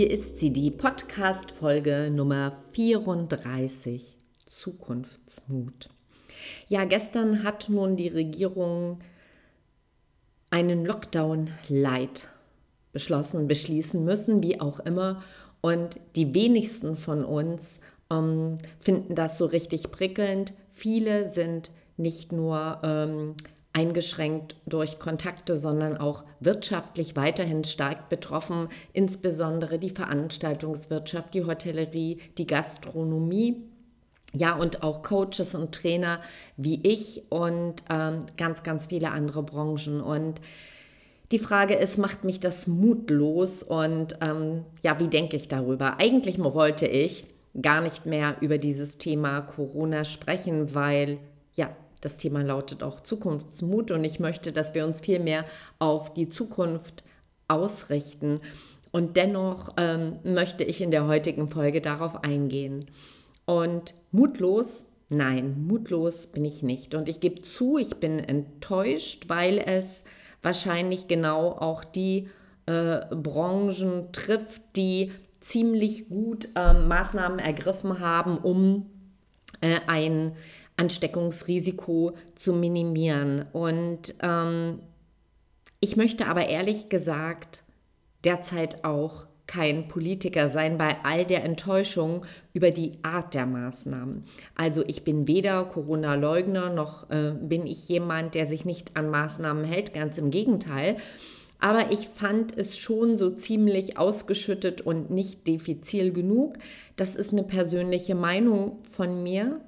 Hier ist sie, die Podcast-Folge Nummer 34, Zukunftsmut. Ja, gestern hat nun die Regierung einen Lockdown-Light beschlossen, beschließen müssen, wie auch immer. Und die wenigsten von uns ähm, finden das so richtig prickelnd. Viele sind nicht nur ähm, eingeschränkt durch Kontakte, sondern auch wirtschaftlich weiterhin stark betroffen, insbesondere die Veranstaltungswirtschaft, die Hotellerie, die Gastronomie. Ja, und auch Coaches und Trainer wie ich und ähm, ganz, ganz viele andere Branchen. Und die Frage ist, macht mich das mutlos? Und ähm, ja, wie denke ich darüber? Eigentlich wollte ich gar nicht mehr über dieses Thema Corona sprechen, weil ja, das Thema lautet auch Zukunftsmut und ich möchte, dass wir uns viel mehr auf die Zukunft ausrichten. Und dennoch ähm, möchte ich in der heutigen Folge darauf eingehen. Und mutlos, nein, mutlos bin ich nicht. Und ich gebe zu, ich bin enttäuscht, weil es wahrscheinlich genau auch die äh, Branchen trifft, die ziemlich gut äh, Maßnahmen ergriffen haben, um äh, ein Ansteckungsrisiko zu minimieren. Und ähm, ich möchte aber ehrlich gesagt derzeit auch kein Politiker sein bei all der Enttäuschung über die Art der Maßnahmen. Also ich bin weder Corona-Leugner noch äh, bin ich jemand, der sich nicht an Maßnahmen hält, ganz im Gegenteil. Aber ich fand es schon so ziemlich ausgeschüttet und nicht diffizil genug. Das ist eine persönliche Meinung von mir.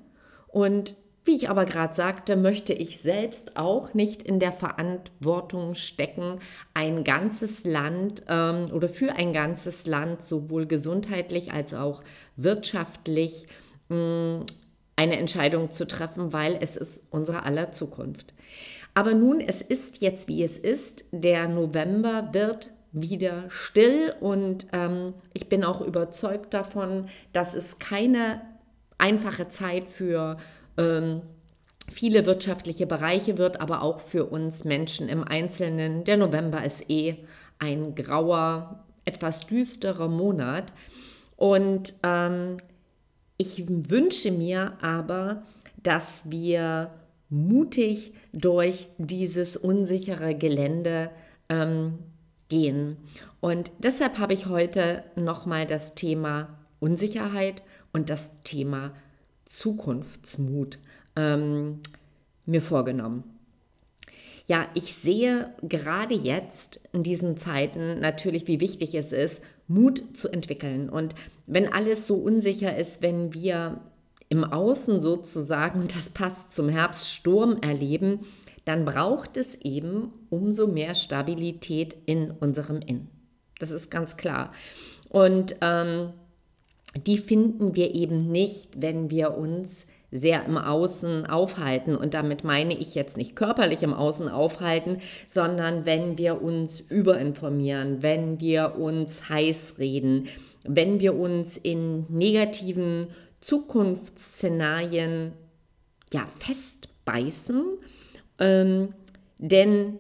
Und wie ich aber gerade sagte, möchte ich selbst auch nicht in der Verantwortung stecken, ein ganzes Land ähm, oder für ein ganzes Land sowohl gesundheitlich als auch wirtschaftlich mh, mm, eine Entscheidung zu treffen, weil es ist unsere aller Zukunft. Aber nun, es ist jetzt wie es ist. Der November wird wieder still und ähm, ich bin auch überzeugt davon, dass es keine einfache Zeit für ähm, viele wirtschaftliche Bereiche wird, aber auch für uns Menschen im Einzelnen. Der November ist eh ein grauer, etwas düsterer Monat. Und ähm, ich wünsche mir aber, dass wir mutig durch dieses unsichere Gelände ähm, gehen. Und deshalb habe ich heute nochmal das Thema Unsicherheit und das Thema Zukunftsmut ähm, mir vorgenommen. Ja, ich sehe gerade jetzt in diesen Zeiten natürlich, wie wichtig es ist, Mut zu entwickeln. Und wenn alles so unsicher ist, wenn wir im Außen sozusagen, das passt zum Herbststurm erleben, dann braucht es eben umso mehr Stabilität in unserem Innen. Das ist ganz klar. Und ähm, die finden wir eben nicht, wenn wir uns sehr im Außen aufhalten. Und damit meine ich jetzt nicht körperlich im Außen aufhalten, sondern wenn wir uns überinformieren, wenn wir uns heiß reden, wenn wir uns in negativen Zukunftsszenarien ja festbeißen. Ähm, denn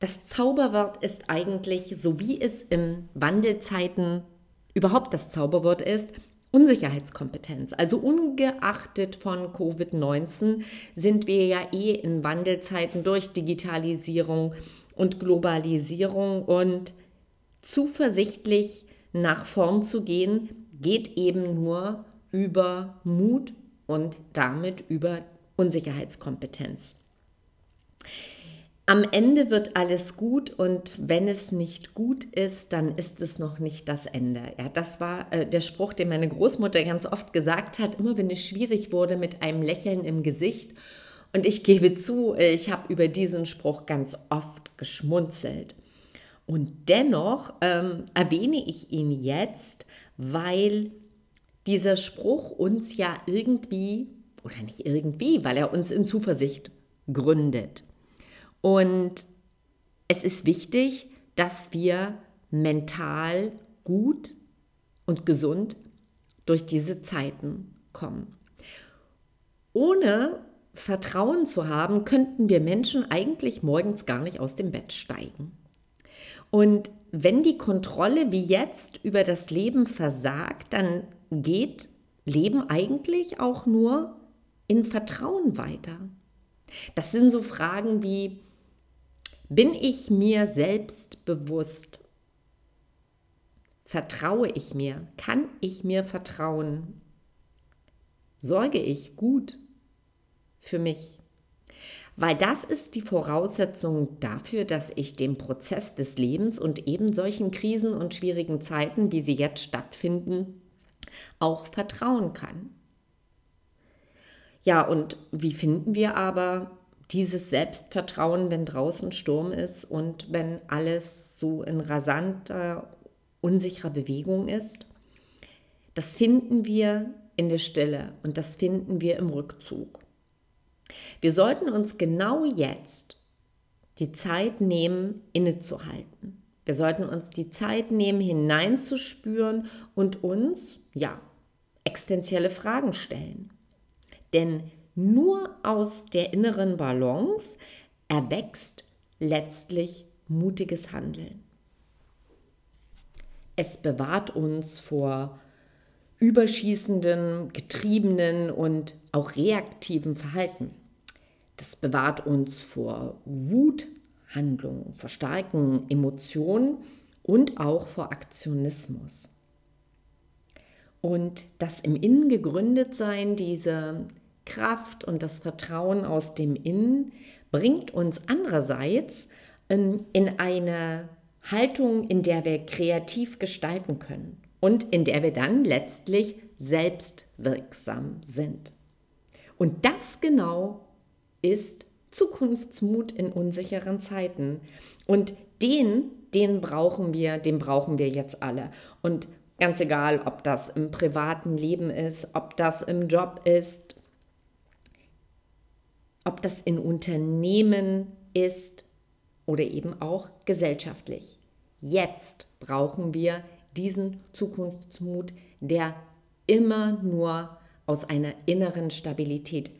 das Zauberwort ist eigentlich, so wie es im Wandelzeiten überhaupt das Zauberwort ist, Unsicherheitskompetenz. Also ungeachtet von Covid-19 sind wir ja eh in Wandelzeiten durch Digitalisierung und Globalisierung und zuversichtlich nach vorn zu gehen, geht eben nur über Mut und damit über Unsicherheitskompetenz. Am Ende wird alles gut und wenn es nicht gut ist, dann ist es noch nicht das Ende. Ja, das war äh, der Spruch, den meine Großmutter ganz oft gesagt hat, immer wenn es schwierig wurde mit einem Lächeln im Gesicht. Und ich gebe zu, äh, ich habe über diesen Spruch ganz oft geschmunzelt. Und dennoch ähm, erwähne ich ihn jetzt, weil dieser Spruch uns ja irgendwie, oder nicht irgendwie, weil er uns in Zuversicht gründet. Und es ist wichtig, dass wir mental gut und gesund durch diese Zeiten kommen. Ohne Vertrauen zu haben, könnten wir Menschen eigentlich morgens gar nicht aus dem Bett steigen. Und wenn die Kontrolle wie jetzt über das Leben versagt, dann geht Leben eigentlich auch nur in Vertrauen weiter. Das sind so Fragen wie, bin ich mir selbst bewusst? Vertraue ich mir? Kann ich mir vertrauen? Sorge ich gut für mich? Weil das ist die Voraussetzung dafür, dass ich dem Prozess des Lebens und eben solchen Krisen und schwierigen Zeiten, wie sie jetzt stattfinden, auch vertrauen kann. Ja, und wie finden wir aber dieses Selbstvertrauen, wenn draußen Sturm ist und wenn alles so in rasanter, unsicherer Bewegung ist, das finden wir in der Stille und das finden wir im Rückzug. Wir sollten uns genau jetzt die Zeit nehmen, innezuhalten. Wir sollten uns die Zeit nehmen, hineinzuspüren und uns, ja, existenzielle Fragen stellen. Denn nur aus der inneren Balance erwächst letztlich mutiges Handeln. Es bewahrt uns vor überschießenden, getriebenen und auch reaktiven Verhalten. Das bewahrt uns vor Wuthandlungen, vor starken Emotionen und auch vor Aktionismus. Und das im Innen gegründet sein, diese Kraft und das Vertrauen aus dem Innen bringt uns andererseits in eine Haltung, in der wir kreativ gestalten können und in der wir dann letztlich selbstwirksam sind. Und das genau ist Zukunftsmut in unsicheren Zeiten. Und den, den brauchen wir, den brauchen wir jetzt alle. Und ganz egal, ob das im privaten Leben ist, ob das im Job ist, ob das in Unternehmen ist oder eben auch gesellschaftlich. Jetzt brauchen wir diesen Zukunftsmut, der immer nur aus einer inneren Stabilität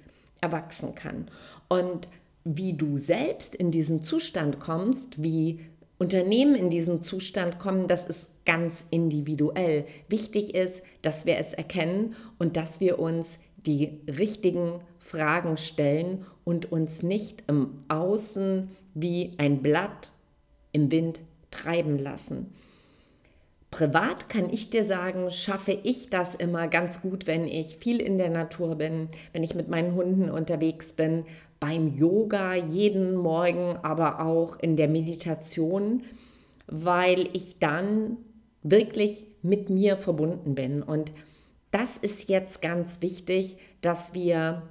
erwachsen kann. Und wie du selbst in diesen Zustand kommst, wie Unternehmen in diesen Zustand kommen, das ist ganz individuell. Wichtig ist, dass wir es erkennen und dass wir uns die richtigen Fragen stellen und uns nicht im Außen wie ein Blatt im Wind treiben lassen. Privat kann ich dir sagen, schaffe ich das immer ganz gut, wenn ich viel in der Natur bin, wenn ich mit meinen Hunden unterwegs bin, beim Yoga jeden Morgen, aber auch in der Meditation, weil ich dann wirklich mit mir verbunden bin. Und das ist jetzt ganz wichtig, dass wir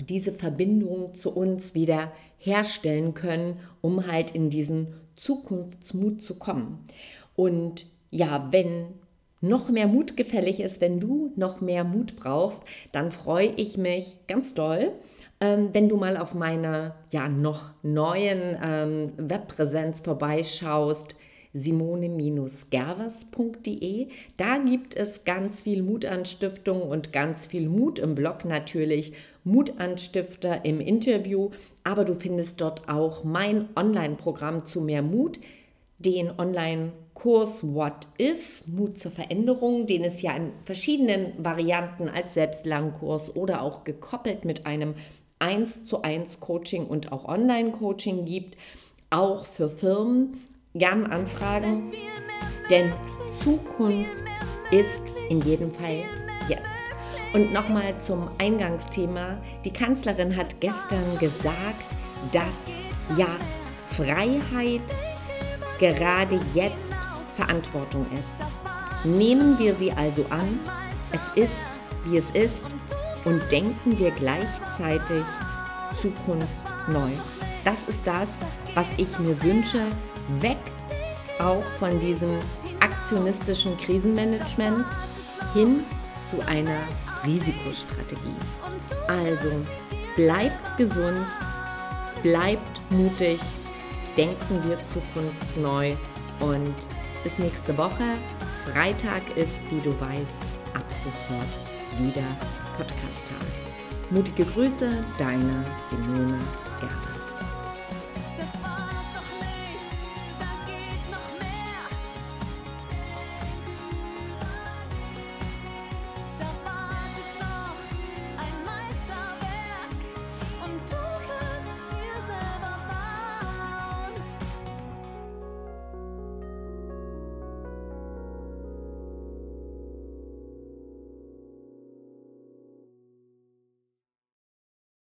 diese Verbindung zu uns wieder herstellen können, um halt in diesen Zukunftsmut zu kommen. Und ja, wenn noch mehr Mut gefällig ist, wenn du noch mehr Mut brauchst, dann freue ich mich ganz doll, ähm, wenn du mal auf meiner ja noch neuen ähm, Webpräsenz vorbeischaust simone-gervers.de. Da gibt es ganz viel Mutanstiftung und ganz viel Mut im Blog natürlich, Mutanstifter im Interview, aber du findest dort auch mein Online-Programm zu mehr Mut, den Online-Kurs What If, Mut zur Veränderung, den es ja in verschiedenen Varianten als Selbstlernkurs oder auch gekoppelt mit einem 1 zu 1 Coaching und auch Online-Coaching gibt, auch für Firmen gern anfragen, denn Zukunft ist in jedem Fall jetzt. Und nochmal zum Eingangsthema. Die Kanzlerin hat gestern gesagt, dass ja Freiheit gerade jetzt Verantwortung ist. Nehmen wir sie also an, es ist, wie es ist und denken wir gleichzeitig Zukunft neu. Das ist das, was ich mir wünsche, weg auch von diesem aktionistischen Krisenmanagement hin zu einer Risikostrategie. Also bleibt gesund, bleibt mutig, denken wir Zukunft neu und bis nächste Woche. Freitag ist, wie du weißt, ab sofort wieder Podcast-Tag. Mutige Grüße, deine Simone Gerber.